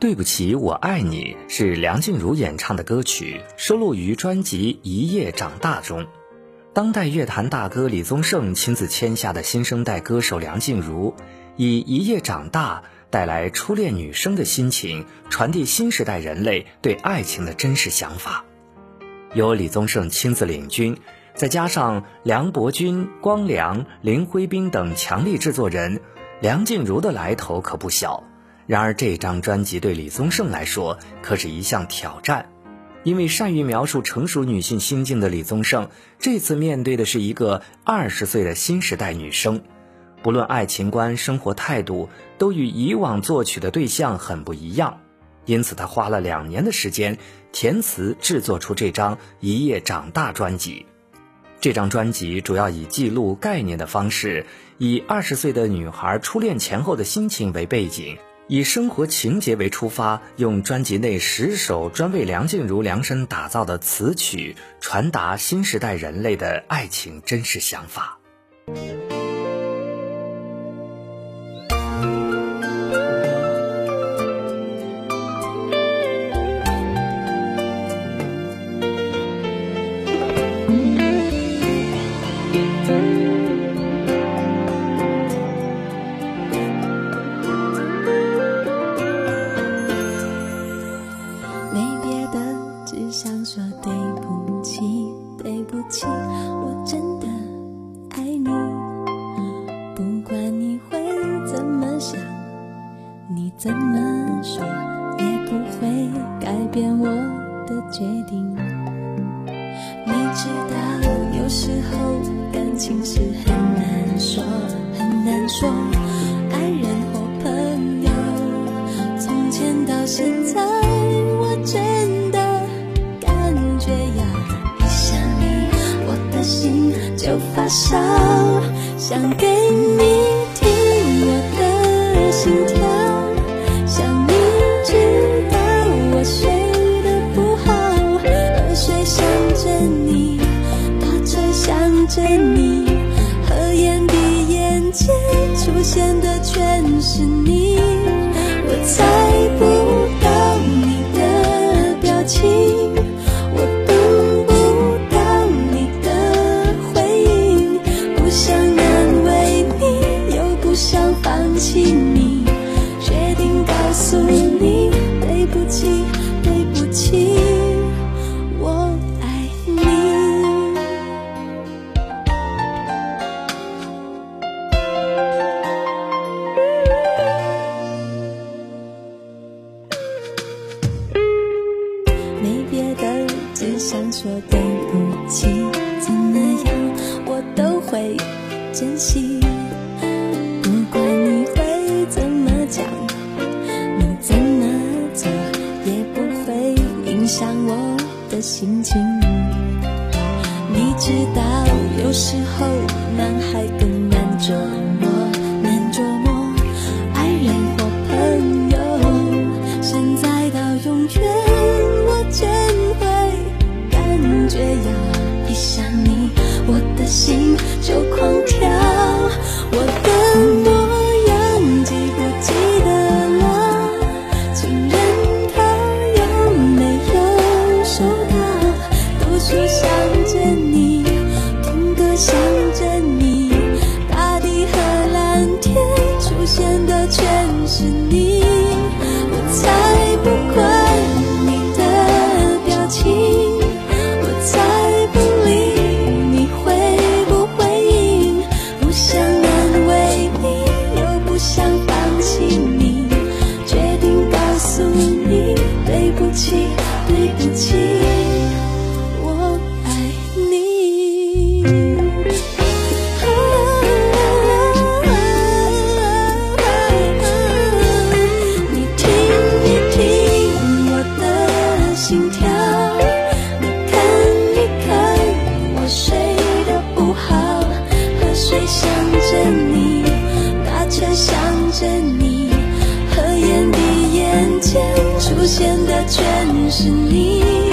对不起，我爱你是梁静茹演唱的歌曲，收录于专辑《一夜长大》中。当代乐坛大哥李宗盛亲自签下的新生代歌手梁静茹，以《一夜长大》带来初恋女生的心情，传递新时代人类对爱情的真实想法。由李宗盛亲自领军，再加上梁伯君、光良、林徽斌等强力制作人，梁静茹的来头可不小。然而，这张专辑对李宗盛来说可是一项挑战，因为善于描述成熟女性心境的李宗盛，这次面对的是一个二十岁的新时代女生，不论爱情观、生活态度，都与以往作曲的对象很不一样。因此，他花了两年的时间填词制作出这张《一夜长大》专辑。这张专辑主要以记录概念的方式，以二十岁的女孩初恋前后的心情为背景。以生活情节为出发，用专辑内十首专为梁静茹量身打造的词曲，传达新时代人类的爱情真实想法。我真的爱你，不管你会怎么想，你怎么说也不会改变我的决定。你知道，有时候感情是很难说，很难说。爱人或朋友，从前到现在，就发烧想给你听我的心跳想你知道我睡得不好喝水想着你打车想着你。想说对不起，怎么样我都会珍惜。不管你会怎么讲，你怎么做也不会影响我的心情。你知道，有时候好，河水想着你，大车想着你，和眼底眼前出现的全是你。